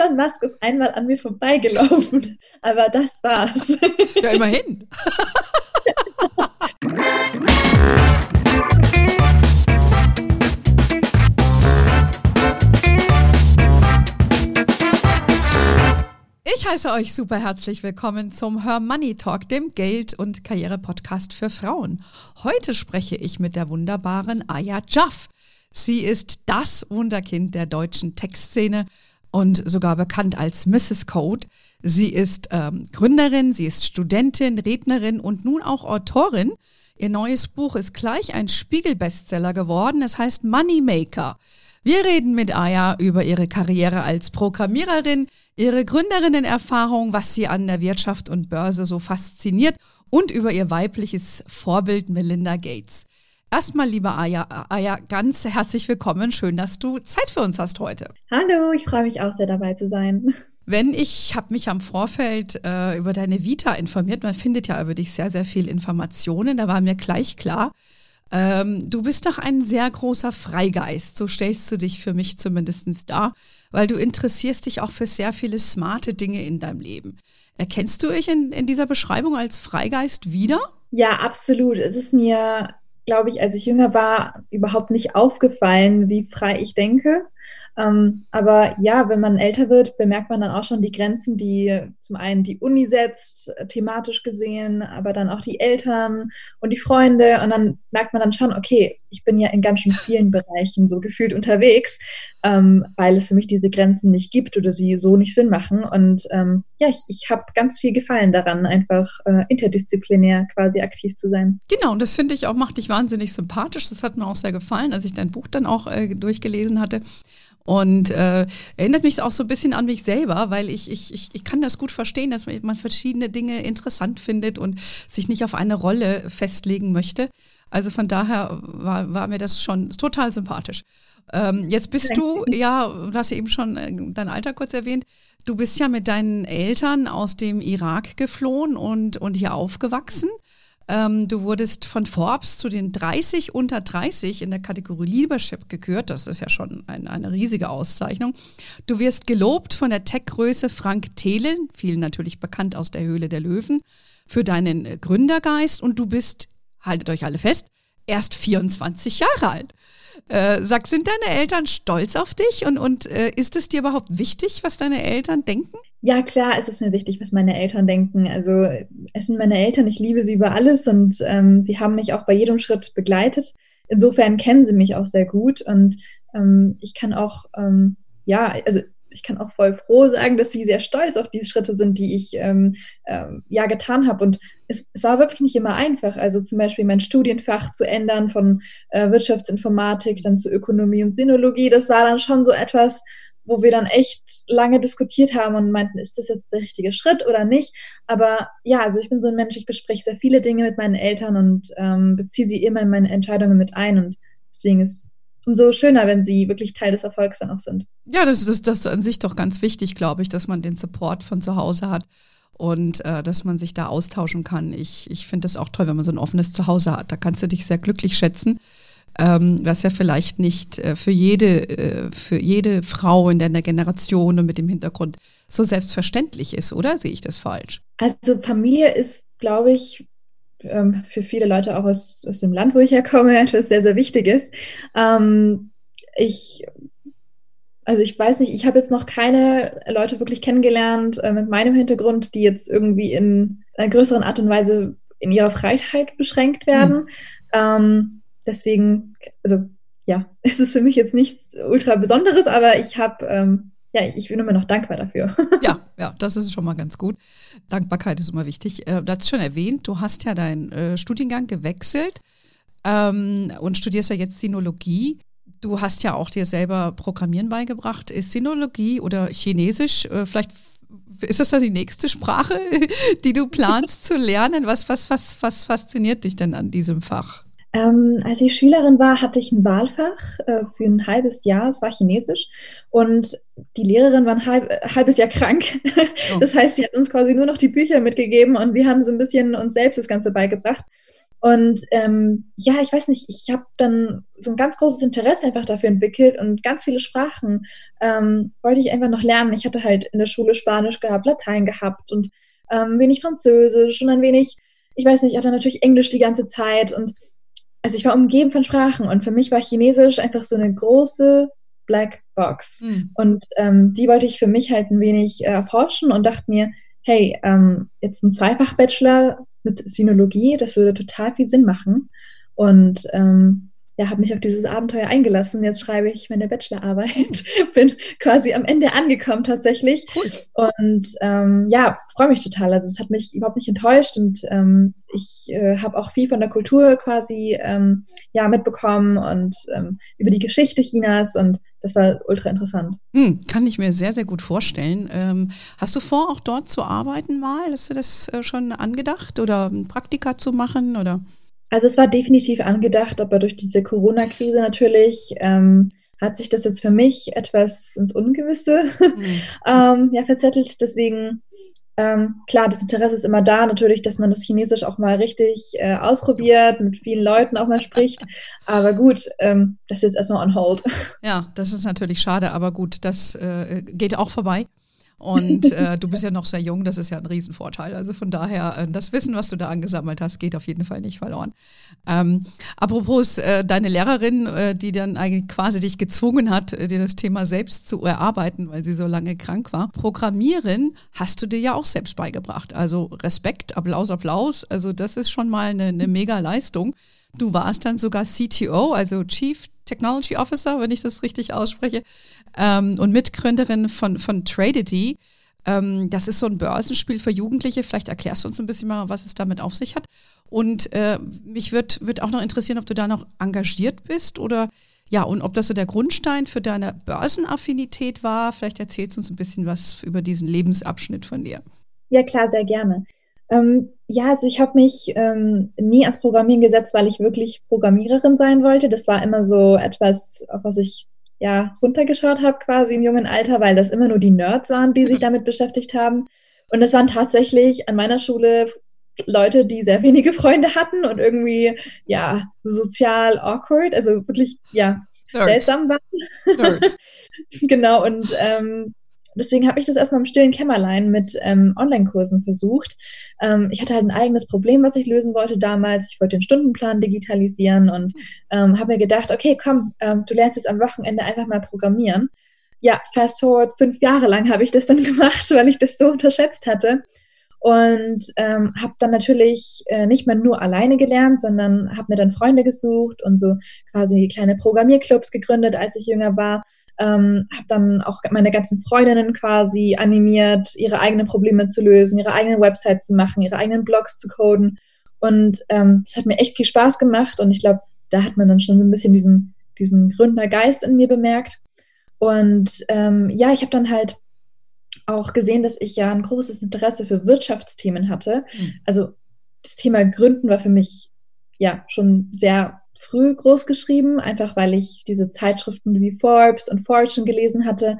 Elon Musk ist einmal an mir vorbeigelaufen, aber das war's. Ja, immerhin. Ich heiße euch super herzlich willkommen zum Her Money Talk, dem Geld- und Karriere-Podcast für Frauen. Heute spreche ich mit der wunderbaren Aya Jaff. Sie ist das Wunderkind der deutschen Textszene und sogar bekannt als Mrs. Code. Sie ist ähm, Gründerin, sie ist Studentin, Rednerin und nun auch Autorin. Ihr neues Buch ist gleich ein Spiegel-Bestseller geworden. Es heißt Moneymaker. Wir reden mit Aya über ihre Karriere als Programmiererin, ihre Gründerinnenerfahrung, was sie an der Wirtschaft und Börse so fasziniert und über ihr weibliches Vorbild Melinda Gates. Erstmal, liebe Aya, Aya, ganz herzlich willkommen. Schön, dass du Zeit für uns hast heute. Hallo, ich freue mich auch sehr dabei zu sein. Wenn ich habe mich am Vorfeld äh, über deine Vita informiert, man findet ja über dich sehr, sehr viel Informationen. Da war mir gleich klar, ähm, du bist doch ein sehr großer Freigeist. So stellst du dich für mich zumindest dar, weil du interessierst dich auch für sehr viele smarte Dinge in deinem Leben. Erkennst du dich in, in dieser Beschreibung als Freigeist wieder? Ja, absolut. Es ist mir glaube ich, als ich jünger war, überhaupt nicht aufgefallen, wie frei ich denke. Ähm, aber ja, wenn man älter wird, bemerkt man dann auch schon die Grenzen, die zum einen die Uni setzt, thematisch gesehen, aber dann auch die Eltern und die Freunde. Und dann merkt man dann schon, okay, ich bin ja in ganz schön vielen Bereichen so gefühlt unterwegs, ähm, weil es für mich diese Grenzen nicht gibt oder sie so nicht Sinn machen. Und ähm, ja, ich, ich habe ganz viel Gefallen daran, einfach äh, interdisziplinär quasi aktiv zu sein. Genau, und das finde ich auch, macht dich wahnsinnig sympathisch. Das hat mir auch sehr gefallen, als ich dein Buch dann auch äh, durchgelesen hatte. Und äh, erinnert mich auch so ein bisschen an mich selber, weil ich, ich, ich, ich kann das gut verstehen, dass man verschiedene Dinge interessant findet und sich nicht auf eine Rolle festlegen möchte. Also von daher war, war mir das schon total sympathisch. Ähm, jetzt bist du, ja, du hast ja eben schon äh, dein Alter kurz erwähnt, du bist ja mit deinen Eltern aus dem Irak geflohen und, und hier aufgewachsen. Ähm, du wurdest von Forbes zu den 30 unter 30 in der Kategorie Leadership gekürt. Das ist ja schon ein, eine riesige Auszeichnung. Du wirst gelobt von der Tech-Größe Frank Thelen, vielen natürlich bekannt aus der Höhle der Löwen, für deinen Gründergeist und du bist, haltet euch alle fest, erst 24 Jahre alt. Äh, sag, sind deine Eltern stolz auf dich und, und äh, ist es dir überhaupt wichtig, was deine Eltern denken? Ja, klar, es ist mir wichtig, was meine Eltern denken. Also es sind meine Eltern, ich liebe sie über alles und ähm, sie haben mich auch bei jedem Schritt begleitet. Insofern kennen sie mich auch sehr gut und ähm, ich kann auch, ähm, ja, also ich kann auch voll froh sagen, dass sie sehr stolz auf diese Schritte sind, die ich ähm, ähm, ja getan habe. Und es, es, war wirklich nicht immer einfach. Also zum Beispiel mein Studienfach zu ändern von äh, Wirtschaftsinformatik dann zu Ökonomie und Sinologie. Das war dann schon so etwas, wo wir dann echt lange diskutiert haben und meinten, ist das jetzt der richtige Schritt oder nicht? Aber ja, also ich bin so ein Mensch, ich bespreche sehr viele Dinge mit meinen Eltern und ähm, beziehe sie immer in meine Entscheidungen mit ein und deswegen ist umso schöner, wenn sie wirklich Teil des Erfolgs dann auch sind. Ja, das ist das an sich doch ganz wichtig, glaube ich, dass man den Support von zu Hause hat und äh, dass man sich da austauschen kann. Ich, ich finde es auch toll, wenn man so ein offenes Zuhause hat. Da kannst du dich sehr glücklich schätzen ähm, was ja vielleicht nicht äh, für, jede, äh, für jede Frau in deiner Generation und mit dem Hintergrund so selbstverständlich ist, oder sehe ich das falsch? Also Familie ist, glaube ich, ähm, für viele Leute auch aus, aus dem Land, wo ich herkomme, etwas sehr, sehr Wichtiges. Ähm, ich also ich weiß nicht, ich habe jetzt noch keine Leute wirklich kennengelernt äh, mit meinem Hintergrund, die jetzt irgendwie in einer größeren Art und Weise in ihrer Freiheit beschränkt werden. Hm. Ähm, deswegen, also ja, es ist für mich jetzt nichts ultra Besonderes, aber ich habe, ähm, ja, ich, ich, bin immer noch dankbar dafür. ja, ja, das ist schon mal ganz gut. Dankbarkeit ist immer wichtig. Äh, du hast schon erwähnt, du hast ja deinen äh, Studiengang gewechselt ähm, und studierst ja jetzt Sinologie. Du hast ja auch dir selber Programmieren beigebracht. Ist Sinologie oder Chinesisch äh, vielleicht ist das dann die nächste Sprache, die du planst zu lernen? Was, was, was, was fasziniert dich denn an diesem Fach? Ähm, als ich Schülerin war, hatte ich ein Wahlfach äh, für ein halbes Jahr. Es war Chinesisch. Und die Lehrerin war ein halb, halbes Jahr krank. Oh. Das heißt, sie hat uns quasi nur noch die Bücher mitgegeben und wir haben so ein bisschen uns selbst das Ganze beigebracht. Und ähm, ja, ich weiß nicht, ich habe dann so ein ganz großes Interesse einfach dafür entwickelt und ganz viele Sprachen ähm, wollte ich einfach noch lernen. Ich hatte halt in der Schule Spanisch gehabt, Latein gehabt und ähm, wenig Französisch und ein wenig, ich weiß nicht, ich hatte natürlich Englisch die ganze Zeit und also ich war umgeben von Sprachen und für mich war Chinesisch einfach so eine große Black Box. Mhm. Und ähm, die wollte ich für mich halt ein wenig äh, erforschen und dachte mir, hey, ähm, jetzt ein Zweifach-Bachelor mit Sinologie, das würde total viel Sinn machen. Und ähm, ja, habe mich auf dieses Abenteuer eingelassen. Jetzt schreibe ich meine Bachelorarbeit. Bin quasi am Ende angekommen tatsächlich. Cool. Und ähm, ja, freue mich total. Also es hat mich überhaupt nicht enttäuscht und ähm, ich äh, habe auch viel von der Kultur quasi ähm, ja mitbekommen und ähm, über die Geschichte Chinas und das war ultra interessant. Hm, kann ich mir sehr, sehr gut vorstellen. Ähm, hast du vor, auch dort zu arbeiten mal? Hast du das äh, schon angedacht oder ein Praktika zu machen oder? Also es war definitiv angedacht, aber durch diese Corona-Krise natürlich ähm, hat sich das jetzt für mich etwas ins Ungewisse mhm. ähm, ja, verzettelt. Deswegen, ähm, klar, das Interesse ist immer da, natürlich, dass man das Chinesisch auch mal richtig äh, ausprobiert, mit vielen Leuten auch mal spricht. Aber gut, ähm, das ist jetzt erstmal on hold. Ja, das ist natürlich schade, aber gut, das äh, geht auch vorbei. Und äh, du bist ja noch sehr jung, das ist ja ein Riesenvorteil. Also von daher, äh, das Wissen, was du da angesammelt hast, geht auf jeden Fall nicht verloren. Ähm, apropos äh, deine Lehrerin, äh, die dann eigentlich quasi dich gezwungen hat, äh, dir das Thema selbst zu erarbeiten, weil sie so lange krank war. Programmieren hast du dir ja auch selbst beigebracht. Also Respekt, Applaus, Applaus. Also das ist schon mal eine, eine mega Leistung. Du warst dann sogar CTO, also Chief Technology Officer, wenn ich das richtig ausspreche, ähm, und Mitgründerin von, von Tradedy. Ähm, das ist so ein Börsenspiel für Jugendliche. Vielleicht erklärst du uns ein bisschen mal, was es damit auf sich hat. Und äh, mich würde würd auch noch interessieren, ob du da noch engagiert bist oder ja, und ob das so der Grundstein für deine Börsenaffinität war. Vielleicht erzählst du uns ein bisschen was über diesen Lebensabschnitt von dir. Ja, klar, sehr gerne. Ähm, ja, also ich habe mich ähm, nie ans Programmieren gesetzt, weil ich wirklich Programmiererin sein wollte. Das war immer so etwas, auf was ich ja runtergeschaut habe quasi im jungen Alter, weil das immer nur die Nerds waren, die sich damit beschäftigt haben. Und es waren tatsächlich an meiner Schule Leute, die sehr wenige Freunde hatten und irgendwie ja sozial awkward, also wirklich ja Nerds. seltsam waren. Genau und ähm, deswegen habe ich das erstmal im stillen Kämmerlein mit ähm, Online-Kursen versucht. Ähm, ich hatte halt ein eigenes Problem, was ich lösen wollte damals. Ich wollte den Stundenplan digitalisieren und ähm, habe mir gedacht, okay, komm, ähm, du lernst jetzt am Wochenende einfach mal programmieren. Ja, fast forward, fünf Jahre lang habe ich das dann gemacht, weil ich das so unterschätzt hatte. Und ähm, habe dann natürlich äh, nicht mehr nur alleine gelernt, sondern habe mir dann Freunde gesucht und so quasi kleine Programmierclubs gegründet, als ich jünger war ähm, habe dann auch meine ganzen Freundinnen quasi animiert, ihre eigenen Probleme zu lösen, ihre eigenen Websites zu machen, ihre eigenen Blogs zu coden. Und ähm, das hat mir echt viel Spaß gemacht und ich glaube, da hat man dann schon so ein bisschen diesen, diesen Gründergeist in mir bemerkt. Und ähm, ja, ich habe dann halt auch gesehen, dass ich ja ein großes Interesse für Wirtschaftsthemen hatte. Mhm. Also das Thema Gründen war für mich ja schon sehr früh groß geschrieben, einfach weil ich diese Zeitschriften wie Forbes und Fortune gelesen hatte.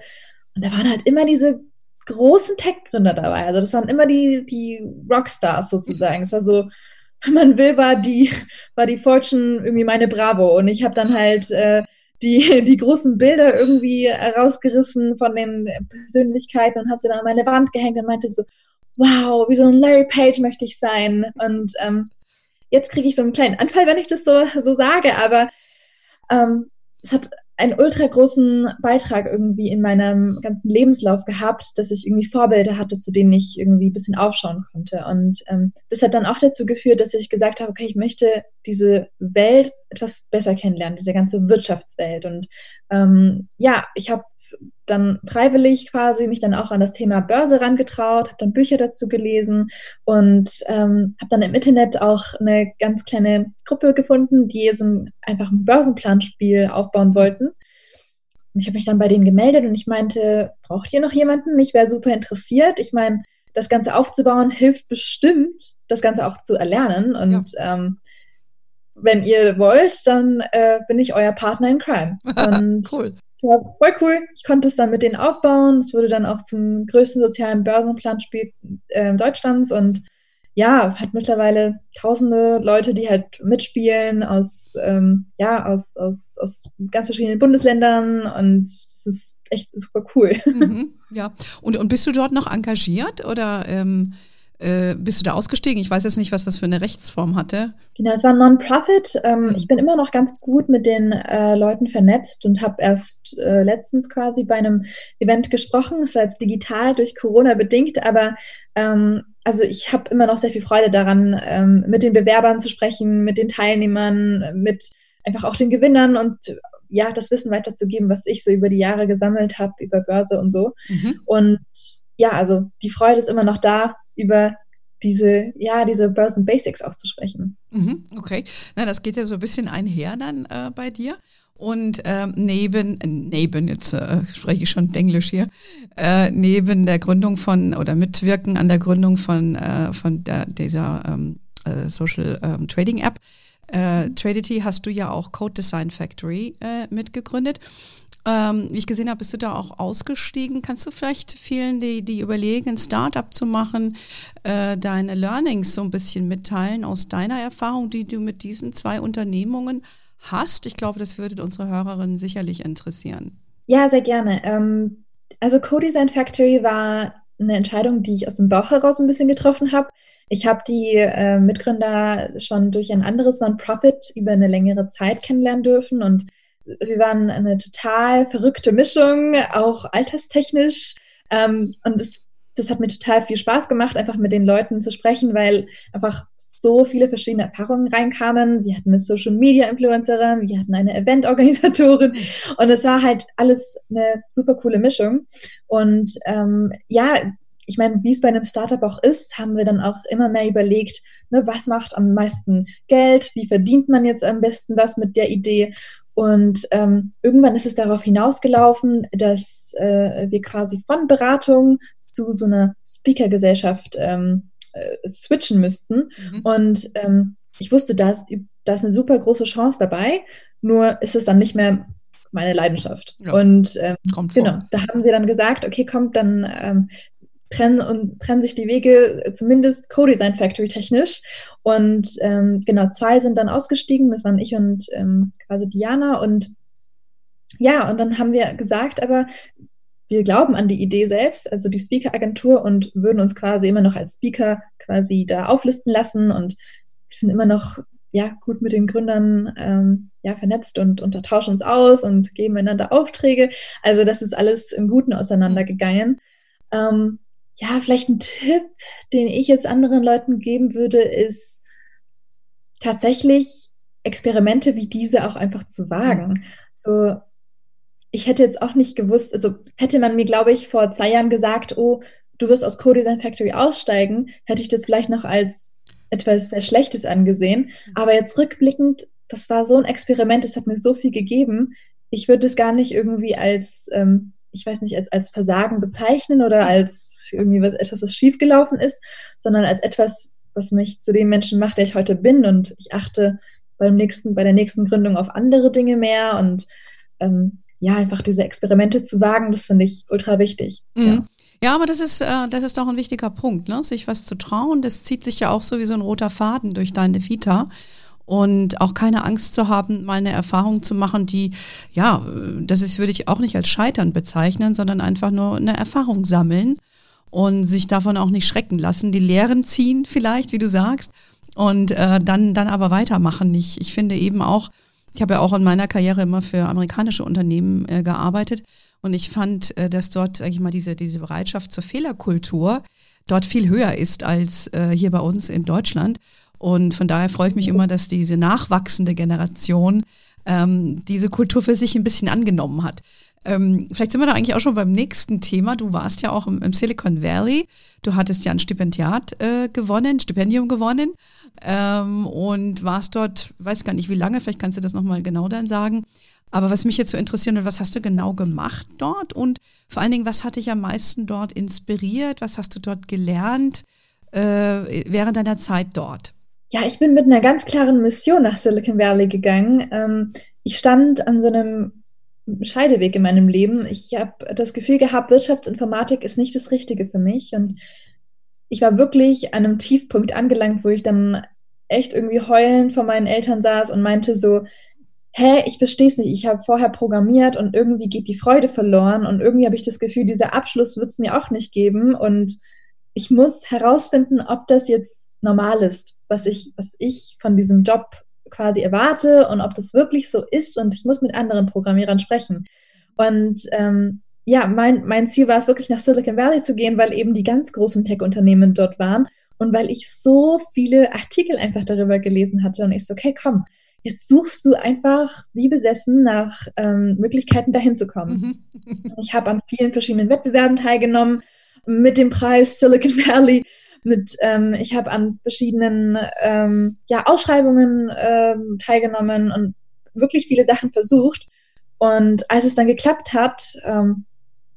Und da waren halt immer diese großen Tech-Gründer dabei. Also das waren immer die, die Rockstars sozusagen. Es war so, wenn man will, war die, war die Fortune irgendwie meine Bravo. Und ich habe dann halt äh, die, die großen Bilder irgendwie rausgerissen von den Persönlichkeiten und habe sie dann an meine Wand gehängt und meinte so, wow, wie so ein Larry Page möchte ich sein. Und ähm, jetzt kriege ich so einen kleinen Anfall, wenn ich das so, so sage, aber ähm, es hat einen ultra großen Beitrag irgendwie in meinem ganzen Lebenslauf gehabt, dass ich irgendwie Vorbilder hatte, zu denen ich irgendwie ein bisschen aufschauen konnte. Und ähm, das hat dann auch dazu geführt, dass ich gesagt habe, okay, ich möchte diese Welt etwas besser kennenlernen, diese ganze Wirtschaftswelt. Und ähm, ja, ich habe dann freiwillig quasi mich dann auch an das Thema Börse rangetraut, habe dann Bücher dazu gelesen und ähm, habe dann im Internet auch eine ganz kleine Gruppe gefunden, die so ein, einfach ein Börsenplanspiel aufbauen wollten. Und ich habe mich dann bei denen gemeldet und ich meinte, braucht ihr noch jemanden? Ich wäre super interessiert. Ich meine, das Ganze aufzubauen hilft bestimmt, das Ganze auch zu erlernen. Und ja. ähm, wenn ihr wollt, dann äh, bin ich euer Partner in Crime. Und cool war voll cool. Ich konnte es dann mit denen aufbauen. Es wurde dann auch zum größten sozialen Börsenplanspiel äh, Deutschlands und ja, hat mittlerweile tausende Leute, die halt mitspielen aus, ähm, ja, aus, aus, aus ganz verschiedenen Bundesländern und es ist echt super cool. Mhm, ja, und, und bist du dort noch engagiert oder ähm, äh, bist du da ausgestiegen? Ich weiß jetzt nicht, was das für eine Rechtsform hatte. Genau, es war ein Non-Profit. Ähm. Ich bin immer noch ganz gut mit den äh, Leuten vernetzt und habe erst äh, letztens quasi bei einem Event gesprochen. Es war jetzt digital durch Corona bedingt, aber ähm, also ich habe immer noch sehr viel Freude daran, ähm, mit den Bewerbern zu sprechen, mit den Teilnehmern, mit einfach auch den Gewinnern und ja, das Wissen weiterzugeben, was ich so über die Jahre gesammelt habe, über Börse und so. Mhm. Und ja, also die Freude ist immer noch da, über diese, ja, diese Börsen Basics auch zu sprechen. Mhm, okay, na, das geht ja so ein bisschen einher dann äh, bei dir. Und ähm, neben, neben, jetzt äh, spreche ich schon Englisch hier, äh, neben der Gründung von oder mitwirken an der Gründung von, äh, von der, dieser ähm, äh, Social ähm, Trading App, äh, Tradity hast du ja auch Code Design Factory äh, mitgegründet. Ähm, wie ich gesehen habe, bist du da auch ausgestiegen. Kannst du vielleicht vielen, die, die überlegen, ein Startup zu machen, äh, deine Learnings so ein bisschen mitteilen aus deiner Erfahrung, die du mit diesen zwei Unternehmungen hast? Ich glaube, das würde unsere Hörerinnen sicherlich interessieren. Ja, sehr gerne. Ähm, also Co-Design Factory war eine Entscheidung, die ich aus dem Bauch heraus ein bisschen getroffen habe. Ich habe die äh, Mitgründer schon durch ein anderes Non-Profit über eine längere Zeit kennenlernen dürfen und wir waren eine total verrückte Mischung, auch alterstechnisch. Ähm, und es, das hat mir total viel Spaß gemacht, einfach mit den Leuten zu sprechen, weil einfach so viele verschiedene Erfahrungen reinkamen. Wir hatten eine Social Media Influencerin, wir hatten eine Event-Organisatorin und es war halt alles eine super coole Mischung. Und ähm, ja, ich meine, wie es bei einem Startup auch ist, haben wir dann auch immer mehr überlegt, ne, was macht am meisten Geld, wie verdient man jetzt am besten was mit der Idee. Und ähm, irgendwann ist es darauf hinausgelaufen, dass äh, wir quasi von Beratung zu so einer Speaker-Gesellschaft ähm, äh, switchen müssten. Mhm. Und ähm, ich wusste, da ist, da ist eine super große Chance dabei, nur ist es dann nicht mehr meine Leidenschaft. Ja, und ähm, genau, da haben wir dann gesagt, okay, kommt, dann ähm, trennen und trennen sich die Wege, äh, zumindest Co-Design Factory technisch. Und ähm, genau, zwei sind dann ausgestiegen, das waren ich und ähm, quasi Diana. Und ja, und dann haben wir gesagt, aber wir glauben an die Idee selbst, also die Speaker-Agentur, und würden uns quasi immer noch als Speaker quasi da auflisten lassen und wir sind immer noch ja gut mit den Gründern ähm, ja vernetzt und untertauschen uns aus und geben einander Aufträge. Also das ist alles im Guten auseinandergegangen. Ähm, ja, vielleicht ein Tipp, den ich jetzt anderen Leuten geben würde, ist tatsächlich Experimente wie diese auch einfach zu wagen. So, ich hätte jetzt auch nicht gewusst, also hätte man mir, glaube ich, vor zwei Jahren gesagt, oh, du wirst aus Co-Design Factory aussteigen, hätte ich das vielleicht noch als etwas sehr Schlechtes angesehen. Aber jetzt rückblickend, das war so ein Experiment, es hat mir so viel gegeben. Ich würde es gar nicht irgendwie als ähm, ich weiß nicht, als, als Versagen bezeichnen oder als irgendwie was, etwas, was schiefgelaufen ist, sondern als etwas, was mich zu dem Menschen macht, der ich heute bin. Und ich achte beim nächsten, bei der nächsten Gründung auf andere Dinge mehr und ähm, ja, einfach diese Experimente zu wagen, das finde ich ultra wichtig. Mhm. Ja. Ja, aber das ist, äh, das ist doch ein wichtiger Punkt, ne? sich was zu trauen. Das zieht sich ja auch so wie so ein roter Faden durch deine Vita und auch keine Angst zu haben, mal eine Erfahrung zu machen, die, ja, das ist, würde ich auch nicht als Scheitern bezeichnen, sondern einfach nur eine Erfahrung sammeln und sich davon auch nicht schrecken lassen, die Lehren ziehen vielleicht, wie du sagst, und äh, dann, dann aber weitermachen. Ich, ich finde eben auch, ich habe ja auch in meiner Karriere immer für amerikanische Unternehmen äh, gearbeitet und ich fand, äh, dass dort, sag ich mal, diese, diese Bereitschaft zur Fehlerkultur dort viel höher ist als äh, hier bei uns in Deutschland. Und von daher freue ich mich immer, dass diese nachwachsende Generation ähm, diese Kultur für sich ein bisschen angenommen hat. Ähm, vielleicht sind wir da eigentlich auch schon beim nächsten Thema. Du warst ja auch im, im Silicon Valley. Du hattest ja ein Stipendiat äh, gewonnen, Stipendium gewonnen ähm, und warst dort, weiß gar nicht wie lange, vielleicht kannst du das nochmal genau dann sagen. Aber was mich jetzt so interessiert, was hast du genau gemacht dort und vor allen Dingen, was hat dich am meisten dort inspiriert? Was hast du dort gelernt äh, während deiner Zeit dort? Ja, ich bin mit einer ganz klaren Mission nach Silicon Valley gegangen. Ähm, ich stand an so einem Scheideweg in meinem Leben. Ich habe das Gefühl gehabt, Wirtschaftsinformatik ist nicht das Richtige für mich. Und ich war wirklich an einem Tiefpunkt angelangt, wo ich dann echt irgendwie heulend vor meinen Eltern saß und meinte so, hä, ich verstehe es nicht, ich habe vorher programmiert und irgendwie geht die Freude verloren und irgendwie habe ich das Gefühl, dieser Abschluss wird es mir auch nicht geben und ich muss herausfinden, ob das jetzt normal ist, was ich, was ich von diesem Job quasi erwarte und ob das wirklich so ist und ich muss mit anderen Programmierern sprechen. Und ähm, ja, mein, mein Ziel war es wirklich nach Silicon Valley zu gehen, weil eben die ganz großen Tech-Unternehmen dort waren und weil ich so viele Artikel einfach darüber gelesen hatte und ich so, okay, komm, jetzt suchst du einfach wie besessen nach ähm, Möglichkeiten, dahin zu kommen. Mhm. ich habe an vielen verschiedenen Wettbewerben teilgenommen mit dem Preis Silicon Valley. Mit, ähm, ich habe an verschiedenen ähm, ja, Ausschreibungen ähm, teilgenommen und wirklich viele Sachen versucht. Und als es dann geklappt hat, ähm,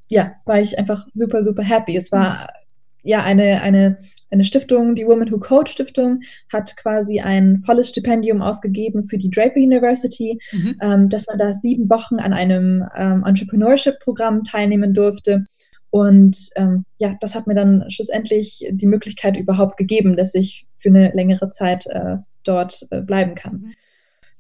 ja, war ich einfach super, super happy. Es war ja eine, eine eine Stiftung, die Women Who Code Stiftung, hat quasi ein volles Stipendium ausgegeben für die Draper University, mhm. ähm, dass man da sieben Wochen an einem ähm, Entrepreneurship-Programm teilnehmen durfte. Und ähm, ja, das hat mir dann schlussendlich die Möglichkeit überhaupt gegeben, dass ich für eine längere Zeit äh, dort äh, bleiben kann. Mhm.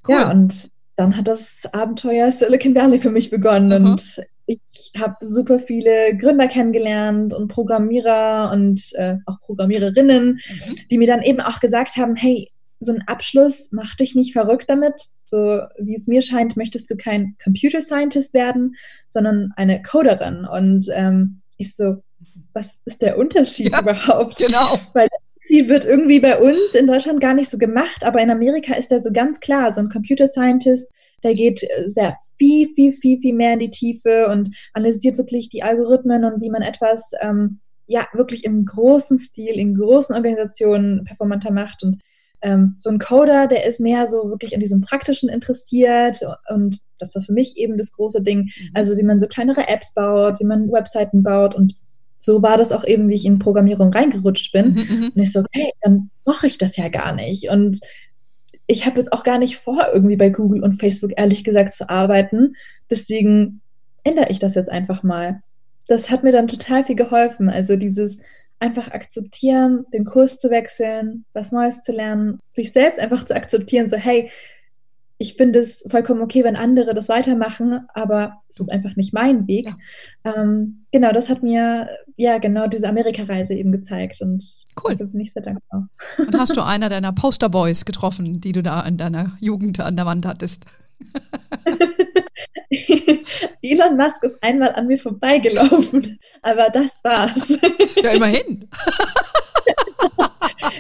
Cool. Ja, und dann hat das Abenteuer Silicon Valley für mich begonnen. Mhm. Und ich habe super viele Gründer kennengelernt und Programmierer und äh, auch Programmiererinnen, mhm. die mir dann eben auch gesagt haben, hey, so ein Abschluss macht dich nicht verrückt damit. So wie es mir scheint, möchtest du kein Computer Scientist werden, sondern eine Coderin. Und ähm, ich so, was ist der Unterschied ja, überhaupt? Genau. Weil die wird irgendwie bei uns in Deutschland gar nicht so gemacht, aber in Amerika ist der so ganz klar. So ein Computer Scientist, der geht äh, sehr viel, viel, viel, viel mehr in die Tiefe und analysiert wirklich die Algorithmen und wie man etwas ähm, ja wirklich im großen Stil, in großen Organisationen performanter macht. Und ähm, so ein Coder, der ist mehr so wirklich an diesem Praktischen interessiert und das war für mich eben das große Ding. Mhm. Also wie man so kleinere Apps baut, wie man Webseiten baut und so war das auch eben, wie ich in Programmierung reingerutscht bin. Mhm, mhm. und ich so, okay, dann mache ich das ja gar nicht. Und ich habe jetzt auch gar nicht vor, irgendwie bei Google und Facebook ehrlich gesagt zu arbeiten. Deswegen ändere ich das jetzt einfach mal. Das hat mir dann total viel geholfen. Also dieses einfach akzeptieren, den Kurs zu wechseln, was Neues zu lernen, sich selbst einfach zu akzeptieren, so hey, ich finde es vollkommen okay, wenn andere das weitermachen, aber es ist einfach nicht mein Weg. Ja. Ähm, genau, das hat mir ja genau diese Amerika-Reise eben gezeigt und cool. dafür bin ich sehr dankbar. Und hast du einer deiner Posterboys getroffen, die du da in deiner Jugend an der Wand hattest? Elon Musk ist einmal an mir vorbeigelaufen, aber das war's. Ja, immerhin.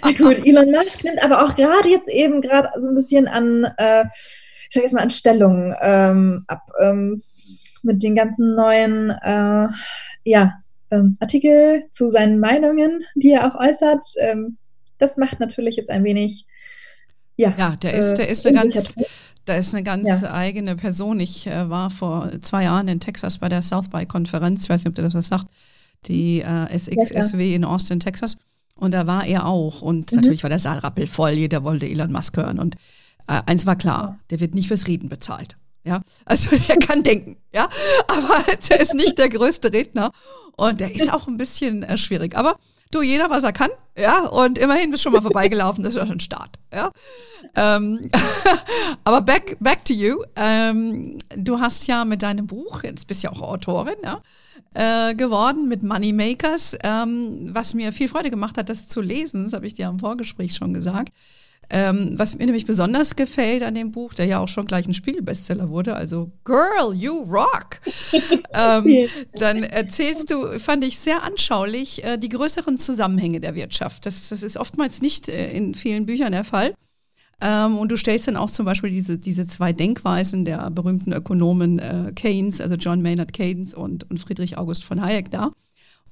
ja, gut, Elon Musk nimmt aber auch gerade jetzt eben gerade so ein bisschen an, äh, ich sag jetzt mal, an Stellung ähm, ab. Ähm, mit den ganzen neuen, äh, ja, ähm, Artikel zu seinen Meinungen, die er auch äußert. Ähm, das macht natürlich jetzt ein wenig, ja. Ja, der ist, der ist eine ganz, da ist eine ganz ja. eigene Person. Ich äh, war vor zwei Jahren in Texas bei der South by Konferenz. Ich weiß nicht, ob du das was sagt. Die äh, SXSW ja, in Austin, Texas. Und da war er auch. Und mhm. natürlich war der Saal rappelvoll, jeder wollte Elon Musk hören. Und äh, eins war klar, der wird nicht fürs Reden bezahlt. Ja, also der kann denken, ja, aber der ist nicht der größte Redner und der ist auch ein bisschen äh, schwierig. Aber du, jeder, was er kann, ja, und immerhin bist du schon mal vorbeigelaufen, das ist ja schon ein Start, ja. Ähm, aber back, back to you. Ähm, du hast ja mit deinem Buch, jetzt bist du ja auch Autorin, ja, äh, geworden mit Moneymakers, ähm, was mir viel Freude gemacht hat, das zu lesen, das habe ich dir am Vorgespräch schon gesagt. Ähm, was mir nämlich besonders gefällt an dem Buch, der ja auch schon gleich ein Spiegelbestseller wurde, also Girl, you rock. ähm, dann erzählst du, fand ich sehr anschaulich, äh, die größeren Zusammenhänge der Wirtschaft. Das, das ist oftmals nicht äh, in vielen Büchern der Fall. Ähm, und du stellst dann auch zum Beispiel diese, diese zwei Denkweisen der berühmten Ökonomen äh, Keynes, also John Maynard Keynes und, und Friedrich August von Hayek da.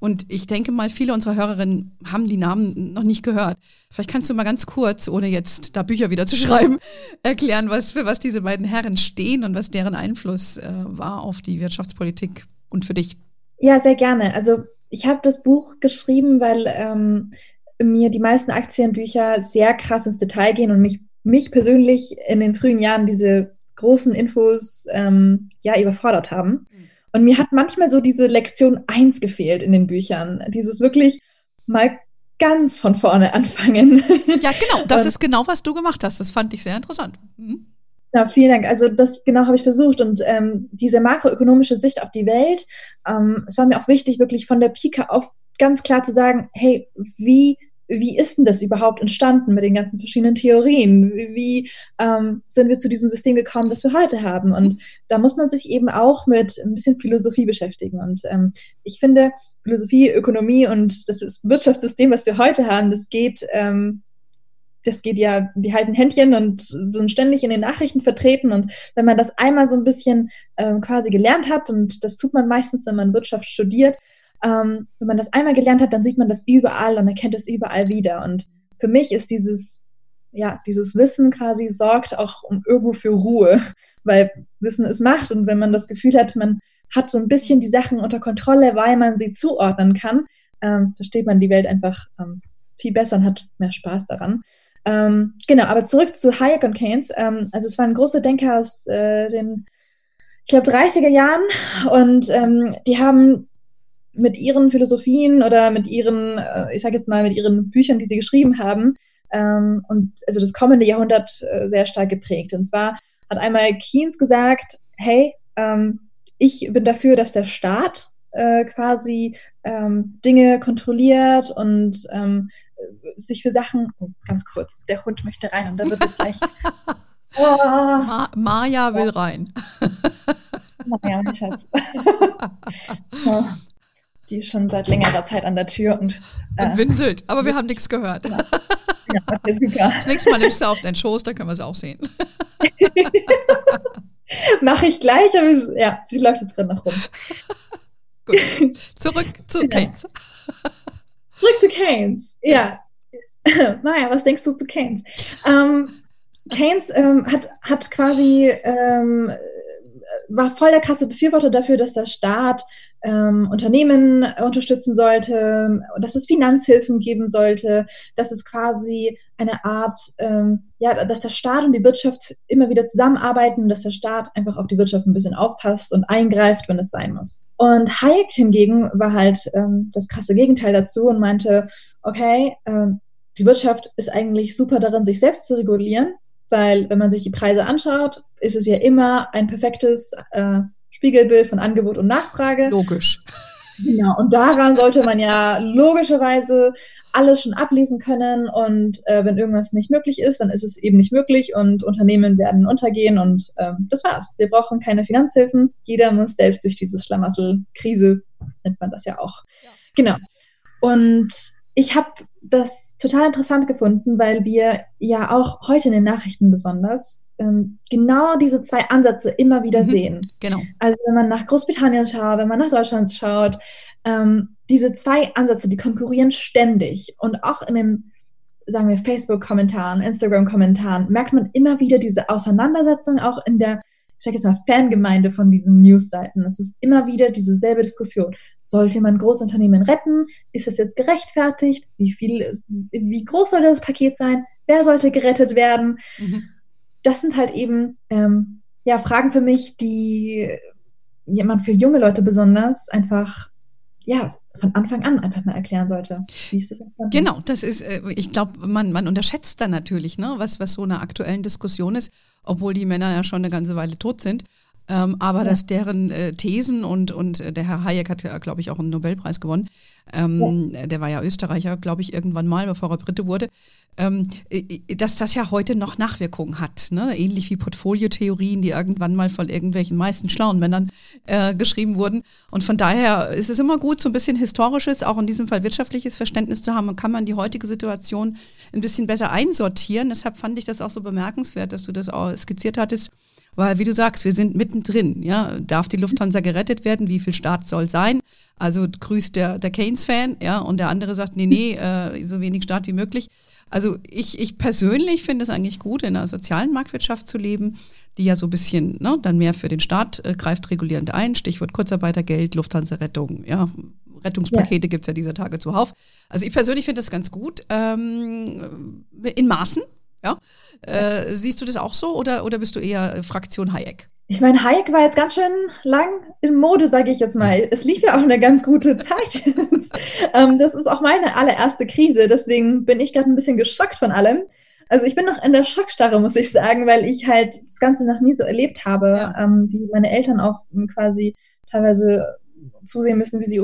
Und ich denke mal, viele unserer Hörerinnen haben die Namen noch nicht gehört. Vielleicht kannst du mal ganz kurz, ohne jetzt da Bücher wieder zu schreiben, erklären, was, für was diese beiden Herren stehen und was deren Einfluss äh, war auf die Wirtschaftspolitik und für dich. Ja, sehr gerne. Also ich habe das Buch geschrieben, weil ähm, mir die meisten Aktienbücher sehr krass ins Detail gehen und mich mich persönlich in den frühen Jahren diese großen Infos ähm, ja überfordert haben. Mhm. Und mir hat manchmal so diese Lektion eins gefehlt in den Büchern. Dieses wirklich mal ganz von vorne anfangen. Ja, genau, das ist genau, was du gemacht hast. Das fand ich sehr interessant. Mhm. Ja, vielen Dank. Also das genau habe ich versucht und ähm, diese makroökonomische Sicht auf die Welt, ähm, es war mir auch wichtig, wirklich von der Pike auf ganz klar zu sagen, hey, wie wie ist denn das überhaupt entstanden mit den ganzen verschiedenen Theorien? Wie ähm, sind wir zu diesem System gekommen, das wir heute haben? Und da muss man sich eben auch mit ein bisschen Philosophie beschäftigen. Und ähm, ich finde, Philosophie, Ökonomie und das Wirtschaftssystem, was wir heute haben, das geht, ähm, das geht ja, die halten Händchen und sind ständig in den Nachrichten vertreten. Und wenn man das einmal so ein bisschen ähm, quasi gelernt hat, und das tut man meistens, wenn man Wirtschaft studiert, ähm, wenn man das einmal gelernt hat, dann sieht man das überall und erkennt es überall wieder. Und für mich ist dieses, ja, dieses Wissen quasi sorgt auch um irgendwo für Ruhe, weil Wissen ist Macht und wenn man das Gefühl hat, man hat so ein bisschen die Sachen unter Kontrolle, weil man sie zuordnen kann, ähm, versteht man die Welt einfach ähm, viel besser und hat mehr Spaß daran. Ähm, genau, aber zurück zu Hayek und Keynes. Ähm, also es waren große Denker aus äh, den, ich glaube, 30er Jahren und ähm, die haben mit ihren Philosophien oder mit ihren, äh, ich sage jetzt mal, mit ihren Büchern, die sie geschrieben haben, ähm, und also das kommende Jahrhundert äh, sehr stark geprägt. Und zwar hat einmal Keynes gesagt, hey, ähm, ich bin dafür, dass der Staat äh, quasi ähm, Dinge kontrolliert und ähm, sich für Sachen, oh, ganz kurz, der Hund möchte rein und da wird es gleich. Oh. Ma Maja will rein. Maja, mein Schatz. Die ist schon seit längerer Zeit an der Tür und, äh, und winselt, aber wir haben nichts gehört. Ja. Ja, das nächste Mal nimmst du auf deinen Schoß, dann können wir sie auch sehen. Mache ich gleich, aber ja, sie läuft jetzt drin nach rum. Gut. Zurück zu genau. Keynes. Zurück zu Keynes. Ja. Naja, was denkst du zu Keynes? Ähm, Keynes ähm, hat, hat quasi ähm, war voll der krasse Befürworter dafür, dass der Staat ähm, Unternehmen unterstützen sollte, dass es Finanzhilfen geben sollte, dass es quasi eine Art, ähm, ja, dass der Staat und die Wirtschaft immer wieder zusammenarbeiten, dass der Staat einfach auf die Wirtschaft ein bisschen aufpasst und eingreift, wenn es sein muss. Und Hayek hingegen war halt ähm, das krasse Gegenteil dazu und meinte, okay, ähm, die Wirtschaft ist eigentlich super darin, sich selbst zu regulieren weil wenn man sich die Preise anschaut, ist es ja immer ein perfektes äh, Spiegelbild von Angebot und Nachfrage. Logisch. Genau, und daran sollte man ja logischerweise alles schon ablesen können und äh, wenn irgendwas nicht möglich ist, dann ist es eben nicht möglich und Unternehmen werden untergehen und äh, das war's. Wir brauchen keine Finanzhilfen. Jeder muss selbst durch dieses Schlamassel, Krise nennt man das ja auch. Ja. Genau. Und ich habe das total interessant gefunden, weil wir ja auch heute in den Nachrichten besonders ähm, genau diese zwei Ansätze immer wieder mhm, sehen. Genau. Also wenn man nach Großbritannien schaut, wenn man nach Deutschland schaut, ähm, diese zwei Ansätze, die konkurrieren ständig und auch in den sagen wir Facebook-Kommentaren, Instagram-Kommentaren merkt man immer wieder diese Auseinandersetzung auch in der ich sage jetzt mal, Fangemeinde von diesen Newsseiten. Es ist immer wieder dieselbe Diskussion. Sollte man Großunternehmen retten? Ist das jetzt gerechtfertigt? Wie viel, wie groß sollte das Paket sein? Wer sollte gerettet werden? Mhm. Das sind halt eben ähm, ja Fragen für mich, die jemand für junge Leute besonders einfach ja von Anfang an einfach mal erklären sollte. Wie ist das? Genau, das ist, äh, ich glaube, man, man unterschätzt dann natürlich, ne, was, was so eine aktuellen Diskussion ist, obwohl die Männer ja schon eine ganze Weile tot sind. Ähm, aber ja. dass deren äh, Thesen und, und äh, der Herr Hayek hat ja, glaube ich, auch einen Nobelpreis gewonnen. Ähm, ja. Der war ja Österreicher, glaube ich, irgendwann mal, bevor er Brite wurde. Ähm, dass das ja heute noch Nachwirkungen hat. Ne? Ähnlich wie Portfoliotheorien, die irgendwann mal von irgendwelchen meisten schlauen Männern äh, geschrieben wurden. Und von daher ist es immer gut, so ein bisschen historisches, auch in diesem Fall wirtschaftliches Verständnis zu haben. Und kann man die heutige Situation ein bisschen besser einsortieren. Deshalb fand ich das auch so bemerkenswert, dass du das auch skizziert hattest weil, wie du sagst, wir sind mittendrin. Ja? Darf die Lufthansa gerettet werden? Wie viel Start soll sein? Also grüßt der, der Keynes-Fan, ja, und der andere sagt, nee, nee, äh, so wenig Start wie möglich. Also ich, ich persönlich finde es eigentlich gut, in einer sozialen Marktwirtschaft zu leben, die ja so ein bisschen ne, dann mehr für den Staat äh, greift regulierend ein. Stichwort Kurzarbeitergeld, Lufthansa-Rettung, ja. Rettungspakete ja. gibt es ja dieser Tage zuhauf. Also ich persönlich finde das ganz gut. Ähm, in Maßen, ja. Äh, siehst du das auch so oder, oder bist du eher Fraktion Hayek? ich meine, Hayek war jetzt ganz schön lang in Mode, sage ich jetzt mal. Es lief ja auch eine ganz gute Zeit. ähm, das ist auch meine allererste Krise, deswegen bin ich gerade ein bisschen geschockt von allem. Also ich bin noch in der Schockstarre, muss ich sagen, weil ich halt das Ganze noch nie so erlebt habe, ja. ähm, wie meine Eltern auch quasi teilweise zusehen müssen, wie sie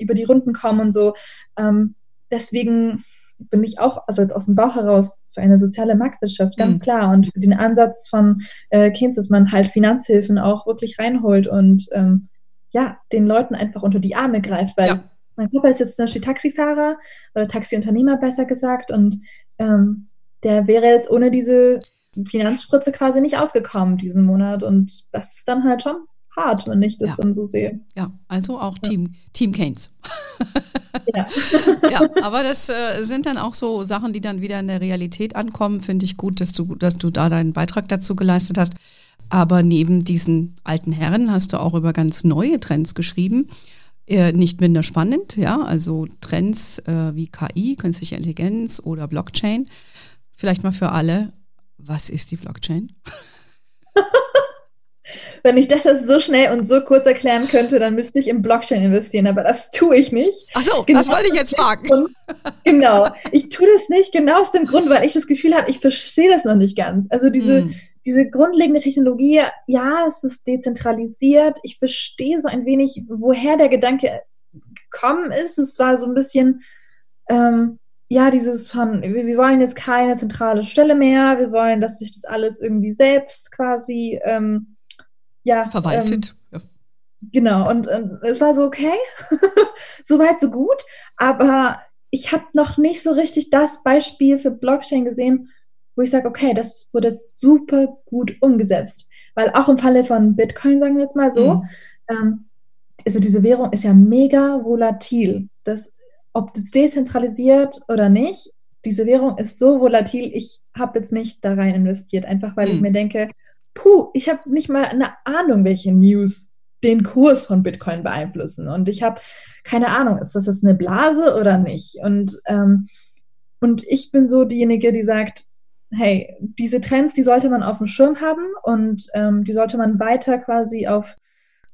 über die Runden kommen und so. Ähm, deswegen bin ich auch, also jetzt aus dem Bauch heraus, für eine soziale Marktwirtschaft, ganz mhm. klar. Und für den Ansatz von äh, Keynes, dass man halt Finanzhilfen auch wirklich reinholt und ähm, ja, den Leuten einfach unter die Arme greift, weil ja. mein Papa ist jetzt zum Beispiel Taxifahrer oder Taxiunternehmer besser gesagt und ähm, der wäre jetzt ohne diese Finanzspritze quasi nicht ausgekommen diesen Monat und das ist dann halt schon hart, wenn ich das ja. dann so sehe. Ja, also auch ja. Team, Team Keynes. Ja. ja, aber das äh, sind dann auch so Sachen, die dann wieder in der Realität ankommen. Finde ich gut, dass du, dass du da deinen Beitrag dazu geleistet hast. Aber neben diesen alten Herren hast du auch über ganz neue Trends geschrieben. Äh, nicht minder spannend, ja, also Trends äh, wie KI, künstliche Intelligenz oder Blockchain. Vielleicht mal für alle, was ist die Blockchain? Wenn ich das jetzt so schnell und so kurz erklären könnte, dann müsste ich in Blockchain investieren, aber das tue ich nicht. Ach so, genau das wollte ich jetzt fragen. Grund, genau, ich tue das nicht genau aus dem Grund, weil ich das Gefühl habe, ich verstehe das noch nicht ganz. Also diese, hm. diese grundlegende Technologie, ja, es ist dezentralisiert. Ich verstehe so ein wenig, woher der Gedanke gekommen ist. Es war so ein bisschen, ähm, ja, dieses von, wir, wir, wollen jetzt keine zentrale Stelle mehr, wir wollen, dass sich das alles irgendwie selbst quasi ähm, ja, verwaltet. Ähm. Genau, und, und es war so, okay, so weit, so gut, aber ich habe noch nicht so richtig das Beispiel für Blockchain gesehen, wo ich sage, okay, das wurde jetzt super gut umgesetzt. Weil auch im Falle von Bitcoin, sagen wir jetzt mal so, mhm. ähm, also diese Währung ist ja mega volatil. Das, ob das dezentralisiert oder nicht, diese Währung ist so volatil, ich habe jetzt nicht da rein investiert, einfach weil mhm. ich mir denke, puh, ich habe nicht mal eine Ahnung, welche News den Kurs von Bitcoin beeinflussen. Und ich habe keine Ahnung, ist das jetzt eine Blase oder nicht? Und, ähm, und ich bin so diejenige, die sagt, hey, diese Trends, die sollte man auf dem Schirm haben und ähm, die sollte man weiter quasi auf,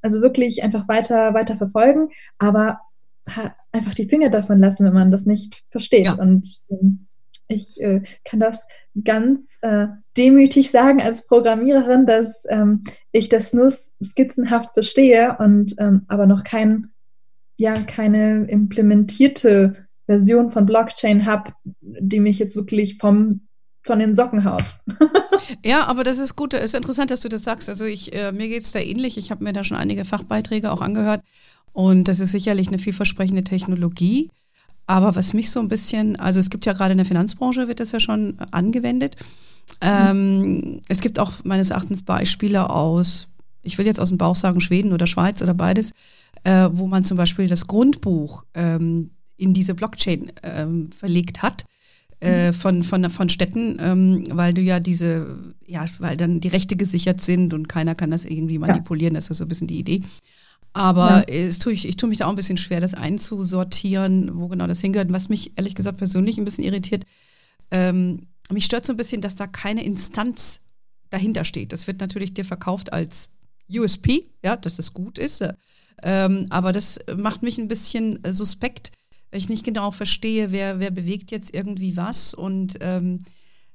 also wirklich einfach weiter, weiter verfolgen, aber einfach die Finger davon lassen, wenn man das nicht versteht. Ja. Und ähm, ich äh, kann das ganz äh, demütig sagen als Programmiererin, dass ähm, ich das nur skizzenhaft verstehe und ähm, aber noch kein, ja, keine implementierte Version von Blockchain habe, die mich jetzt wirklich vom von den Socken haut. ja, aber das ist gut, es ist interessant, dass du das sagst. Also ich, äh, mir geht es da ähnlich. Ich habe mir da schon einige Fachbeiträge auch angehört und das ist sicherlich eine vielversprechende Technologie. Aber was mich so ein bisschen, also es gibt ja gerade in der Finanzbranche, wird das ja schon angewendet. Ähm, es gibt auch meines Erachtens Beispiele aus, ich will jetzt aus dem Bauch sagen, Schweden oder Schweiz oder beides, äh, wo man zum Beispiel das Grundbuch ähm, in diese Blockchain ähm, verlegt hat. Äh, von, von, von Städten, ähm, weil du ja diese, ja, weil dann die Rechte gesichert sind und keiner kann das irgendwie manipulieren, das ist so ein bisschen die Idee. Aber ja. es tue ich, ich tue mich da auch ein bisschen schwer, das einzusortieren, wo genau das hingehört. Was mich ehrlich gesagt persönlich ein bisschen irritiert, ähm, mich stört so ein bisschen, dass da keine Instanz dahinter steht. Das wird natürlich dir verkauft als USP, ja, dass das gut ist. Ähm, aber das macht mich ein bisschen suspekt, weil ich nicht genau verstehe, wer, wer bewegt jetzt irgendwie was und ähm,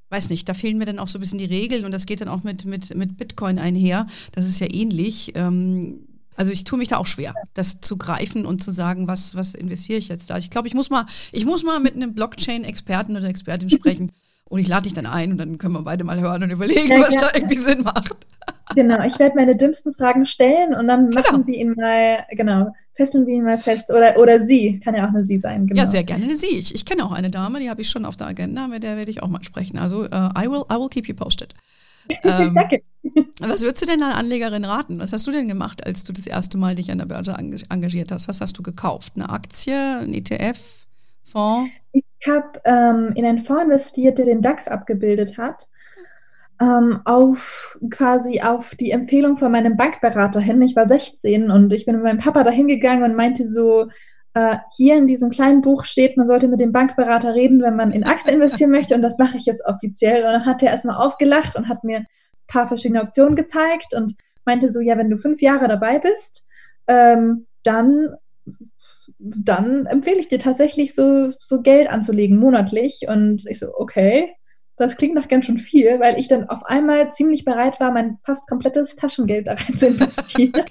weiß nicht, da fehlen mir dann auch so ein bisschen die Regeln und das geht dann auch mit, mit, mit Bitcoin einher. Das ist ja ähnlich. Ähm, also ich tue mich da auch schwer, das zu greifen und zu sagen, was, was investiere ich jetzt da. Ich glaube, ich muss mal, ich muss mal mit einem Blockchain-Experten oder Expertin sprechen und ich lade dich dann ein und dann können wir beide mal hören und überlegen, ja, was ja. da irgendwie Sinn macht. Genau, ich werde meine dümmsten Fragen stellen und dann genau. machen wir ihn mal, genau, fesseln wir ihn mal fest. Oder, oder sie, kann ja auch eine sie sein. Genau. Ja, sehr gerne eine sie. Ich, ich kenne auch eine Dame, die habe ich schon auf der Agenda, mit der werde ich auch mal sprechen. Also, uh, I, will, I will keep you posted. Ähm, Danke. Was würdest du denn einer Anlegerin raten? Was hast du denn gemacht, als du das erste Mal dich an der Börse engagiert hast? Was hast du gekauft? Eine Aktie, ein ETF, Fonds? Ich habe ähm, in einen Fonds investiert, der den DAX abgebildet hat. Ähm, auf quasi auf die Empfehlung von meinem Bankberater hin. Ich war 16 und ich bin mit meinem Papa dahin gegangen und meinte so, äh, hier in diesem kleinen Buch steht, man sollte mit dem Bankberater reden, wenn man in Aktien investieren möchte und das mache ich jetzt offiziell. Und dann hat er erstmal aufgelacht und hat mir paar verschiedene Optionen gezeigt und meinte so, ja, wenn du fünf Jahre dabei bist, ähm, dann dann empfehle ich dir tatsächlich so, so Geld anzulegen, monatlich. Und ich so, okay, das klingt noch ganz schön viel, weil ich dann auf einmal ziemlich bereit war, mein fast komplettes Taschengeld da rein zu investieren.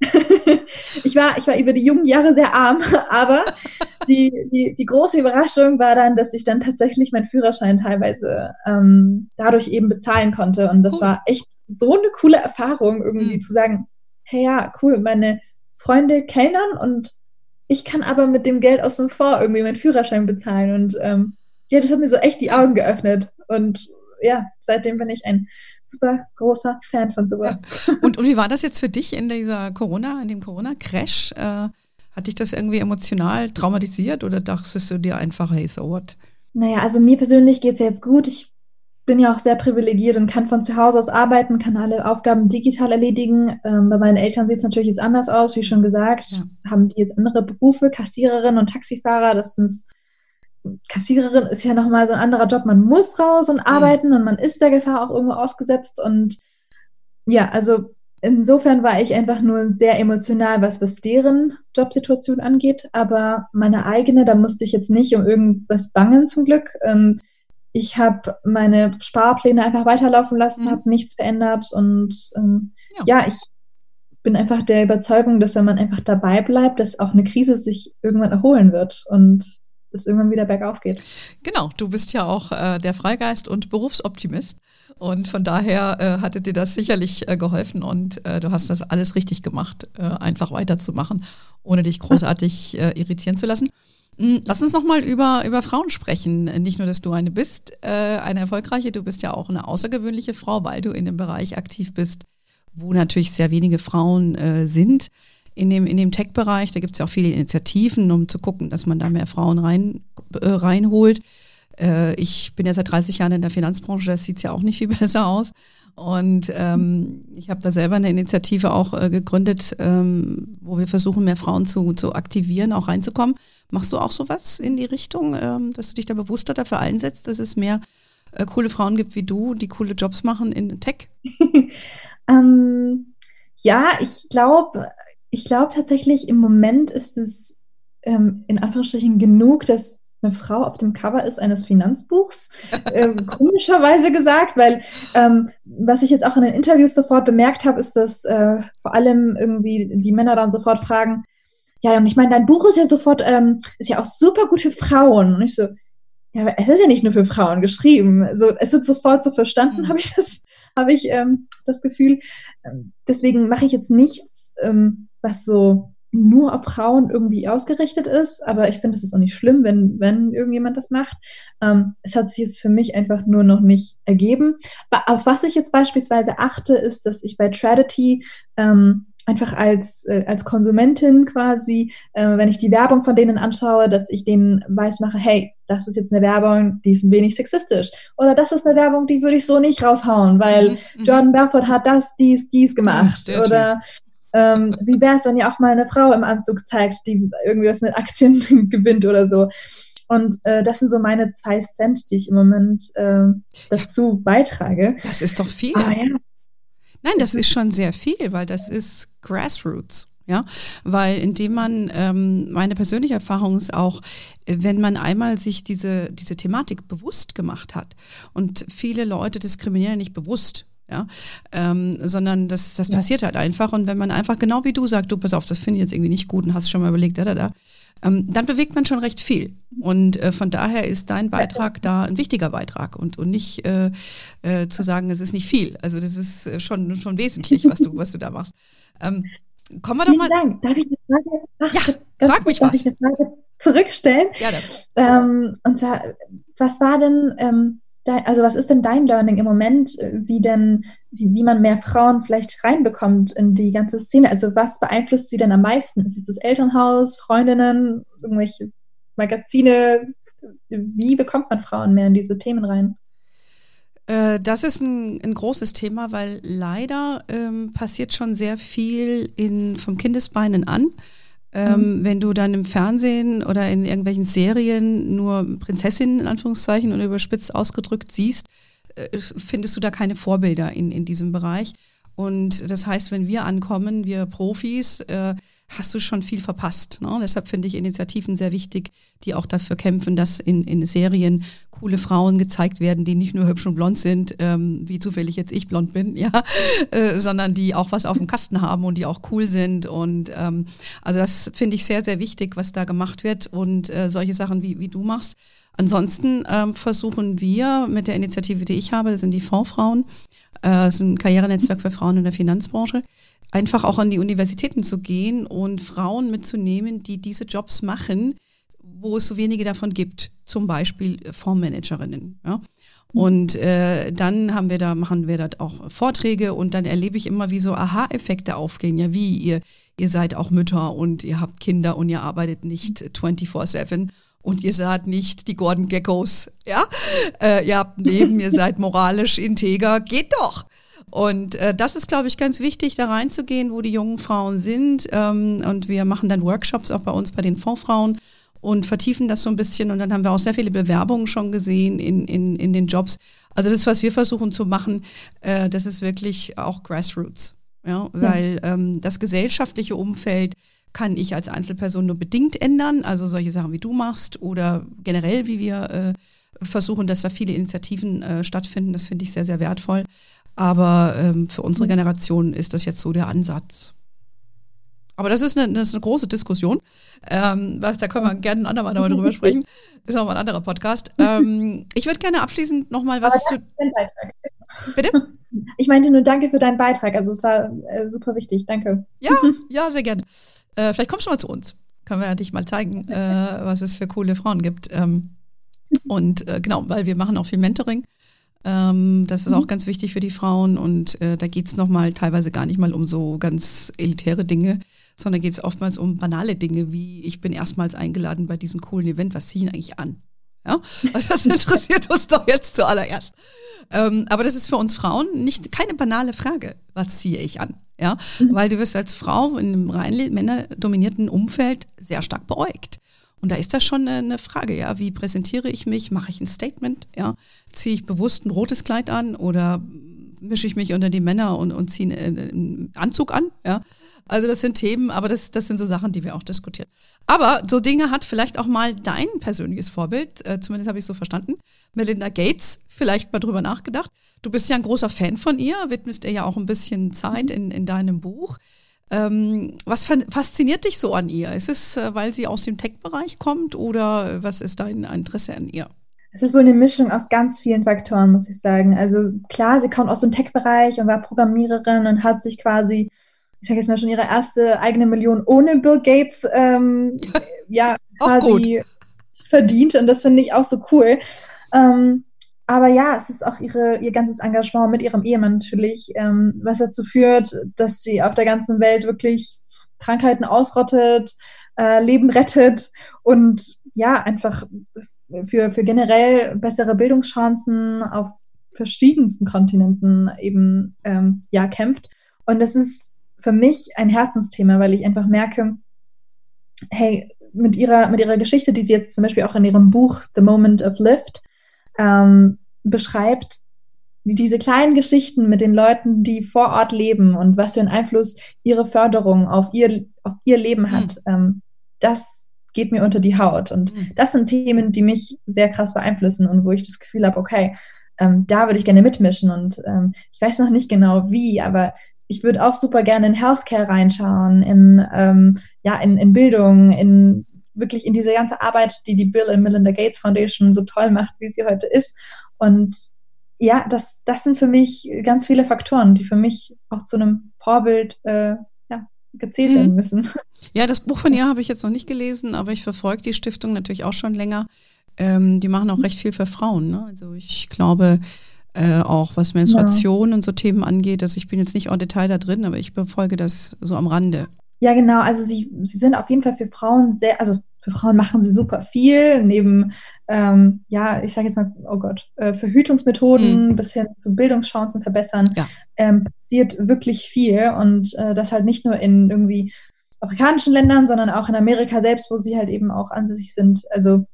Ich, war, ich war über die jungen Jahre sehr arm, aber die, die, die große Überraschung war dann, dass ich dann tatsächlich meinen Führerschein teilweise ähm, dadurch eben bezahlen konnte. Und das cool. war echt so eine coole Erfahrung, irgendwie mhm. zu sagen, hey ja, cool, meine Freunde kellnern und ich kann aber mit dem Geld aus dem Fonds irgendwie meinen Führerschein bezahlen. Und ähm, ja, das hat mir so echt die Augen geöffnet. Und ja, seitdem bin ich ein super großer Fan von sowas. Ja. Und, und wie war das jetzt für dich in dieser Corona, in dem Corona-Crash? Äh, hat dich das irgendwie emotional traumatisiert oder dachtest du dir einfach, hey, so what? Naja, also mir persönlich geht es ja jetzt gut. Ich bin ja auch sehr privilegiert und kann von zu Hause aus arbeiten, kann alle Aufgaben digital erledigen. Ähm, bei meinen Eltern sieht es natürlich jetzt anders aus, wie schon gesagt. Ja. Haben die jetzt andere Berufe, Kassiererin und Taxifahrer. Das sind Kassiererin ist ja nochmal so ein anderer Job. Man muss raus und arbeiten mhm. und man ist der Gefahr auch irgendwo ausgesetzt. Und ja, also insofern war ich einfach nur sehr emotional, was, was deren Jobsituation angeht. Aber meine eigene, da musste ich jetzt nicht um irgendwas bangen zum Glück. Ähm, ich habe meine Sparpläne einfach weiterlaufen lassen, mhm. habe nichts verändert und ähm, ja. ja. ich bin einfach der Überzeugung, dass wenn man einfach dabei bleibt, dass auch eine Krise sich irgendwann erholen wird und es irgendwann wieder bergauf geht. Genau, du bist ja auch äh, der Freigeist und Berufsoptimist. Und von daher äh, hatte dir das sicherlich äh, geholfen und äh, du hast das alles richtig gemacht, äh, einfach weiterzumachen, ohne dich großartig äh, irritieren zu lassen. Hm, lass uns nochmal über, über Frauen sprechen. Nicht nur, dass du eine bist, äh, eine erfolgreiche, du bist ja auch eine außergewöhnliche Frau, weil du in dem Bereich aktiv bist, wo natürlich sehr wenige Frauen sind. In dem, in dem Tech-Bereich, da gibt es ja auch viele Initiativen, um zu gucken, dass man da mehr Frauen rein, äh, reinholt. Äh, ich bin ja seit 30 Jahren in der Finanzbranche, das sieht ja auch nicht viel besser aus. Und ähm, ich habe da selber eine Initiative auch äh, gegründet, ähm, wo wir versuchen, mehr Frauen zu, zu aktivieren, auch reinzukommen. Machst du auch sowas in die Richtung, ähm, dass du dich da bewusster dafür einsetzt, dass es mehr äh, coole Frauen gibt wie du, die coole Jobs machen in Tech? ähm, ja, ich glaube, ich glaube tatsächlich, im Moment ist es ähm, in Anführungsstrichen genug, dass eine Frau auf dem Cover ist eines Finanzbuchs, äh, komischerweise gesagt, weil ähm, was ich jetzt auch in den Interviews sofort bemerkt habe, ist, dass äh, vor allem irgendwie die Männer dann sofort fragen, ja, und ich meine, dein Buch ist ja sofort, ähm, ist ja auch super gut für Frauen. Und ich so, ja, aber es ist ja nicht nur für Frauen geschrieben. So, es wird sofort so verstanden, mhm. habe ich das, habe ich ähm, das Gefühl. Ähm, deswegen mache ich jetzt nichts, ähm, was so nur auf Frauen irgendwie ausgerichtet ist, aber ich finde, es ist auch nicht schlimm, wenn, wenn irgendjemand das macht. Ähm, es hat sich jetzt für mich einfach nur noch nicht ergeben. Auf was ich jetzt beispielsweise achte, ist, dass ich bei Tradity ähm, einfach als, äh, als Konsumentin quasi, äh, wenn ich die Werbung von denen anschaue, dass ich denen weiß mache, hey, das ist jetzt eine Werbung, die ist ein wenig sexistisch. Oder das ist eine Werbung, die würde ich so nicht raushauen, weil mhm. mhm. Jordan Belfort hat das, dies, dies gemacht. Mhm, Oder ähm, wie wäre es, wenn ihr auch mal eine Frau im Anzug zeigt, die irgendwie was mit Aktien gewinnt oder so. Und äh, das sind so meine zwei Cent, die ich im Moment äh, dazu beitrage. Das ist doch viel. Ah, ja. Nein, das ist schon sehr viel, weil das ist Grassroots. Ja, weil indem man, ähm, meine persönliche Erfahrung ist auch, wenn man einmal sich diese, diese Thematik bewusst gemacht hat und viele Leute diskriminieren nicht bewusst, ja, ähm, sondern das, das ja. passiert halt einfach und wenn man einfach genau wie du sagst, du pass auf, das finde ich jetzt irgendwie nicht gut und hast schon mal überlegt, da, da, da, ähm, dann bewegt man schon recht viel. Und äh, von daher ist dein Beitrag da ein wichtiger Beitrag und, und nicht äh, äh, zu sagen, es ist nicht viel. Also das ist äh, schon, schon wesentlich, was du, was du da machst. Ähm, kommen wir doch mal. Dank. Darf ich eine Frage? Ach, ja, frag mich was. Ich eine Frage zurückstellen? Ja, ähm, und zwar, was war denn ähm, dein, also was ist denn dein Learning im Moment, äh, wie denn, wie, wie, man mehr Frauen vielleicht reinbekommt in die ganze Szene? Also was beeinflusst sie denn am meisten? Ist es das Elternhaus, Freundinnen, irgendwelche Magazine? Wie bekommt man Frauen mehr in diese Themen rein? Äh, das ist ein, ein, großes Thema, weil leider ähm, passiert schon sehr viel in, vom Kindesbeinen an. Ähm, mhm. Wenn du dann im Fernsehen oder in irgendwelchen Serien nur Prinzessinnen in Anführungszeichen oder überspitzt ausgedrückt siehst, äh, findest du da keine Vorbilder in, in diesem Bereich. Und das heißt, wenn wir ankommen, wir Profis, äh, hast du schon viel verpasst. Ne? Deshalb finde ich Initiativen sehr wichtig, die auch dafür kämpfen, dass in, in Serien coole Frauen gezeigt werden, die nicht nur hübsch und blond sind, ähm, wie zufällig jetzt ich blond bin, ja, äh, sondern die auch was auf dem Kasten haben und die auch cool sind. Und ähm, also das finde ich sehr, sehr wichtig, was da gemacht wird und äh, solche Sachen, wie, wie du machst. Ansonsten ähm, versuchen wir mit der Initiative, die ich habe, das sind die Fondsfrauen, äh, das ist ein Karrierenetzwerk für Frauen in der Finanzbranche, einfach auch an die Universitäten zu gehen und Frauen mitzunehmen, die diese Jobs machen, wo es so wenige davon gibt, zum Beispiel Fondsmanagerinnen. Ja. Und äh, dann haben wir da, machen wir da auch Vorträge und dann erlebe ich immer, wie so Aha-Effekte aufgehen. Ja, wie ihr, ihr seid auch Mütter und ihr habt Kinder und ihr arbeitet nicht 24-7 und ihr seid nicht die Gordon Geckos. Ja, äh, ihr habt ein Leben, ihr seid moralisch integer, geht doch. Und äh, das ist, glaube ich, ganz wichtig, da reinzugehen, wo die jungen Frauen sind. Ähm, und wir machen dann Workshops auch bei uns bei den Fondsfrauen und vertiefen das so ein bisschen. Und dann haben wir auch sehr viele Bewerbungen schon gesehen in, in, in den Jobs. Also das, was wir versuchen zu machen, äh, das ist wirklich auch Grassroots. Ja, weil ähm, das gesellschaftliche Umfeld kann ich als Einzelperson nur bedingt ändern. Also solche Sachen, wie du machst oder generell, wie wir äh, versuchen, dass da viele Initiativen äh, stattfinden. Das finde ich sehr, sehr wertvoll. Aber ähm, für unsere Generation ist das jetzt so der Ansatz. Aber das ist eine, das ist eine große Diskussion. Ähm, was, da können wir gerne ein andermal nochmal drüber sprechen. Ist auch mal ein anderer Podcast. Ähm, ich würde gerne abschließend nochmal was zu. Bitte? Ich meinte nur danke für deinen Beitrag. Also es war äh, super wichtig. Danke. Ja, ja, sehr gerne. Äh, vielleicht kommst du mal zu uns. Können wir ja dich mal zeigen, äh, was es für coole Frauen gibt. Ähm, und äh, genau, weil wir machen auch viel Mentoring. Ähm, das ist auch mhm. ganz wichtig für die Frauen und äh, da geht es nochmal teilweise gar nicht mal um so ganz elitäre Dinge, sondern geht es oftmals um banale Dinge, wie ich bin erstmals eingeladen bei diesem coolen Event, was ziehe ich eigentlich an? Ja, das interessiert uns doch jetzt zuallererst. Ähm, aber das ist für uns Frauen nicht keine banale Frage. Was ziehe ich an? Ja, mhm. weil du wirst als Frau in einem rein männerdominierten Umfeld sehr stark beäugt. Und da ist das schon eine Frage, ja, wie präsentiere ich mich? Mache ich ein Statement? Ja, ziehe ich bewusst ein rotes Kleid an oder mische ich mich unter die Männer und, und ziehe einen Anzug an? Ja, also das sind Themen, aber das, das sind so Sachen, die wir auch diskutieren. Aber so Dinge hat vielleicht auch mal dein persönliches Vorbild, äh, zumindest habe ich so verstanden, Melinda Gates, vielleicht mal drüber nachgedacht. Du bist ja ein großer Fan von ihr, widmest ihr ja auch ein bisschen Zeit in, in deinem Buch. Ähm, was fasziniert dich so an ihr? Ist es, äh, weil sie aus dem Tech-Bereich kommt oder was ist dein Interesse an ihr? Es ist wohl eine Mischung aus ganz vielen Faktoren, muss ich sagen. Also klar, sie kommt aus dem Tech-Bereich und war Programmiererin und hat sich quasi, ich sage jetzt mal schon ihre erste eigene Million ohne Bill Gates, ähm, ja, quasi verdient. Und das finde ich auch so cool. Ähm, aber ja, es ist auch ihre, ihr ganzes Engagement mit ihrem Ehemann natürlich, ähm, was dazu führt, dass sie auf der ganzen Welt wirklich Krankheiten ausrottet, äh, Leben rettet und ja, einfach für, für generell bessere Bildungschancen auf verschiedensten Kontinenten eben ähm, ja kämpft. Und das ist für mich ein Herzensthema, weil ich einfach merke, hey, mit ihrer, mit ihrer Geschichte, die sie jetzt zum Beispiel auch in ihrem Buch The Moment of Lift ähm, beschreibt, diese kleinen Geschichten mit den Leuten, die vor Ort leben und was für einen Einfluss ihre Förderung auf ihr, auf ihr Leben hat, mhm. ähm, das geht mir unter die Haut. Und mhm. das sind Themen, die mich sehr krass beeinflussen und wo ich das Gefühl habe, okay, ähm, da würde ich gerne mitmischen. Und ähm, ich weiß noch nicht genau wie, aber ich würde auch super gerne in Healthcare reinschauen, in, ähm, ja, in, in Bildung, in wirklich in diese ganze Arbeit, die die Bill and Melinda Gates Foundation so toll macht, wie sie heute ist. Und ja, das, das sind für mich ganz viele Faktoren, die für mich auch zu einem Vorbild äh, ja, gezählt werden mhm. müssen. Ja, das Buch von ihr habe ich jetzt noch nicht gelesen, aber ich verfolge die Stiftung natürlich auch schon länger. Ähm, die machen auch recht viel für Frauen. Ne? Also ich glaube, äh, auch was Menstruation ja. und so Themen angeht, also ich bin jetzt nicht en Detail da drin, aber ich befolge das so am Rande. Ja, genau. Also sie, sie sind auf jeden Fall für Frauen sehr, also für Frauen machen sie super viel, neben, ähm, ja, ich sage jetzt mal, oh Gott, äh, Verhütungsmethoden mhm. bis hin zu Bildungschancen verbessern, ja. ähm, passiert wirklich viel und äh, das halt nicht nur in irgendwie afrikanischen Ländern, sondern auch in Amerika selbst, wo sie halt eben auch ansässig sind. Also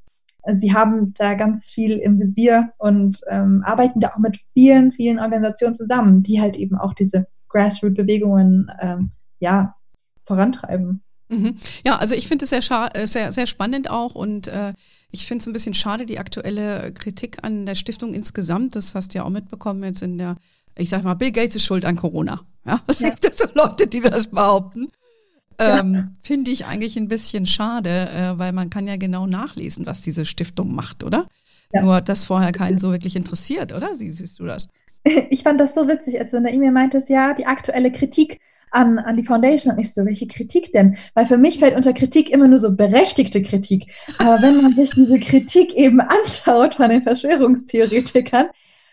sie haben da ganz viel im Visier und ähm, arbeiten da auch mit vielen, vielen Organisationen zusammen, die halt eben auch diese Grassroot-Bewegungen ähm, ja, vorantreiben. Mhm. Ja, also ich finde es sehr, äh, sehr, sehr spannend auch und äh, ich finde es ein bisschen schade, die aktuelle Kritik an der Stiftung insgesamt, das hast du ja auch mitbekommen jetzt in der, ich sag mal, Bill Gates ist schuld an Corona. Ja, es ja. gibt so Leute, die das behaupten. Ähm. Finde ich eigentlich ein bisschen schade, äh, weil man kann ja genau nachlesen, was diese Stiftung macht, oder? Ja. Nur hat das vorher keinen so wirklich interessiert, oder? Wie siehst du das? Ich fand das so witzig, als du in der E-Mail meintest, ja, die aktuelle Kritik an, an die Foundation. Und ich so, welche Kritik denn? Weil für mich fällt unter Kritik immer nur so berechtigte Kritik. Aber wenn man sich diese Kritik eben anschaut von den Verschwörungstheoretikern,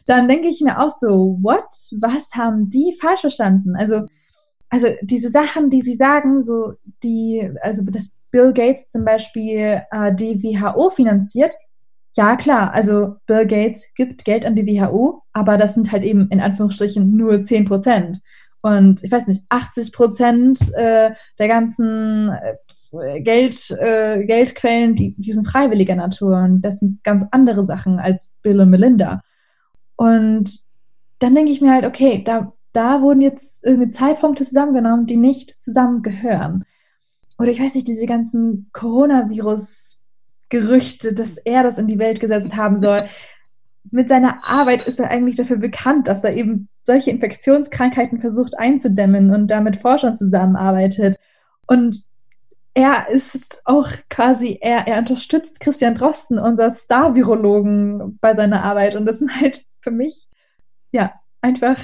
dann denke ich mir auch so, what? Was haben die falsch verstanden? Also, also diese Sachen, die sie sagen, so die, also dass Bill Gates zum Beispiel äh, die WHO finanziert, ja klar, also Bill Gates gibt Geld an die WHO, aber das sind halt eben in Anführungsstrichen nur 10 Prozent. Und ich weiß nicht, 80 Prozent äh, der ganzen äh, Geld, äh, Geldquellen, die, die sind freiwilliger Natur. Und das sind ganz andere Sachen als Bill und Melinda. Und dann denke ich mir halt, okay, da, da wurden jetzt irgendwie Zeitpunkte zusammengenommen, die nicht zusammengehören. Oder ich weiß nicht, diese ganzen Coronavirus-Gerüchte, dass er das in die Welt gesetzt haben soll. Mit seiner Arbeit ist er eigentlich dafür bekannt, dass er eben solche Infektionskrankheiten versucht einzudämmen und damit Forschern zusammenarbeitet. Und er ist auch quasi, er, er unterstützt Christian Drosten, unser Star-Virologen, bei seiner Arbeit. Und das sind halt für mich, ja, einfach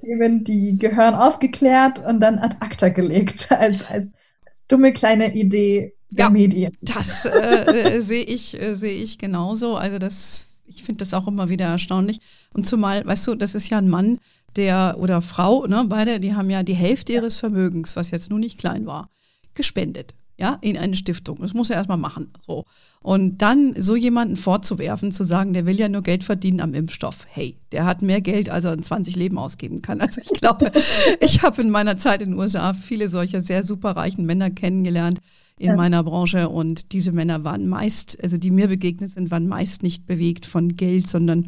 Themen, die gehören aufgeklärt und dann ad acta gelegt, als, als, als dumme kleine Idee der ja, Medien. Das äh, äh, sehe ich, äh, sehe ich genauso. Also das ich finde das auch immer wieder erstaunlich. Und zumal, weißt du, das ist ja ein Mann, der oder Frau, ne, beide, die haben ja die Hälfte ihres Vermögens, was jetzt nur nicht klein war, gespendet. Ja, in eine Stiftung. Das muss er erstmal machen. So. Und dann so jemanden vorzuwerfen, zu sagen, der will ja nur Geld verdienen am Impfstoff. Hey, der hat mehr Geld, als er in 20 Leben ausgeben kann. Also ich glaube, ich habe in meiner Zeit in den USA viele solcher sehr superreichen Männer kennengelernt, in ja. meiner Branche und diese Männer waren meist, also die mir begegnet sind, waren meist nicht bewegt von Geld, sondern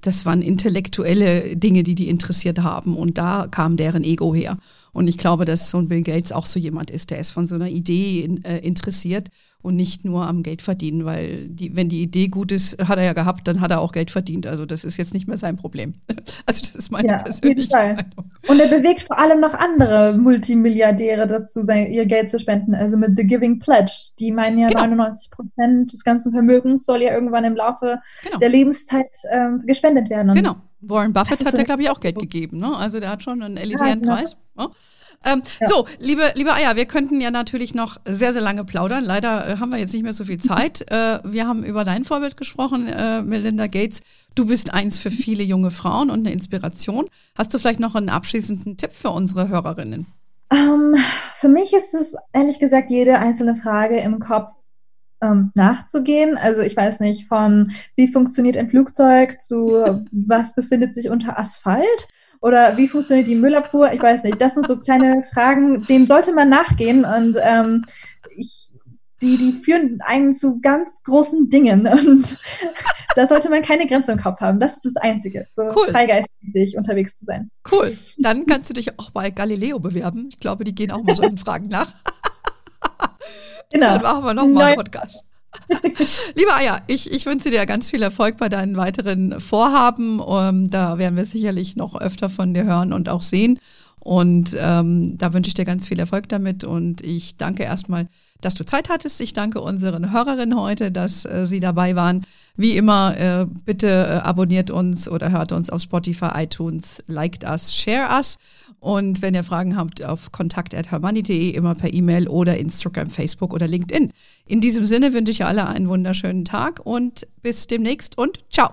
das waren intellektuelle Dinge, die die interessiert haben und da kam deren Ego her. Und ich glaube, dass so ein Bill Gates auch so jemand ist, der ist von so einer Idee äh, interessiert und nicht nur am Geld verdienen, weil die, wenn die Idee gut ist, hat er ja gehabt, dann hat er auch Geld verdient. Also das ist jetzt nicht mehr sein Problem. Also das ist meine ja, persönliche Meinung. Und er bewegt vor allem noch andere Multimilliardäre dazu, sein, ihr Geld zu spenden. Also mit The Giving Pledge. Die meinen ja, genau. 99 Prozent des ganzen Vermögens soll ja irgendwann im Laufe genau. der Lebenszeit ähm, gespendet werden. Und genau. Warren Buffett hat ja, glaube ich, auch Geld gegeben. Ne? Also der hat schon einen elitären ja, genau. Preis. Ne? Ähm, ja. So, liebe, liebe Aya, wir könnten ja natürlich noch sehr, sehr lange plaudern. Leider äh, haben wir jetzt nicht mehr so viel Zeit. äh, wir haben über dein Vorbild gesprochen, äh, Melinda Gates. Du bist eins für viele junge Frauen und eine Inspiration. Hast du vielleicht noch einen abschließenden Tipp für unsere Hörerinnen? Um, ähm, für mich ist es ehrlich gesagt jede einzelne Frage im Kopf ähm, nachzugehen. Also ich weiß nicht, von wie funktioniert ein Flugzeug zu was befindet sich unter Asphalt oder wie funktioniert die Müllabfuhr? Ich weiß nicht. Das sind so kleine Fragen, denen sollte man nachgehen. Und ähm, ich, die, die führen einen zu ganz großen Dingen. Und da sollte man keine Grenze im Kopf haben. Das ist das Einzige. So cool. freigeistig unterwegs zu sein. Cool. Dann kannst du dich auch bei Galileo bewerben. Ich glaube, die gehen auch mal solchen Fragen nach. Genau. Dann machen wir nochmal einen Podcast. Lieber Aya, ich, ich wünsche dir ganz viel Erfolg bei deinen weiteren Vorhaben. Ähm, da werden wir sicherlich noch öfter von dir hören und auch sehen. Und ähm, da wünsche ich dir ganz viel Erfolg damit. Und ich danke erstmal, dass du Zeit hattest. Ich danke unseren Hörerinnen heute, dass äh, sie dabei waren. Wie immer, äh, bitte äh, abonniert uns oder hört uns auf Spotify, iTunes, liked us, share us. Und wenn ihr Fragen habt, auf kontakt.hermanni.de, immer per E-Mail oder Instagram, Facebook oder LinkedIn. In diesem Sinne wünsche ich alle einen wunderschönen Tag und bis demnächst und ciao.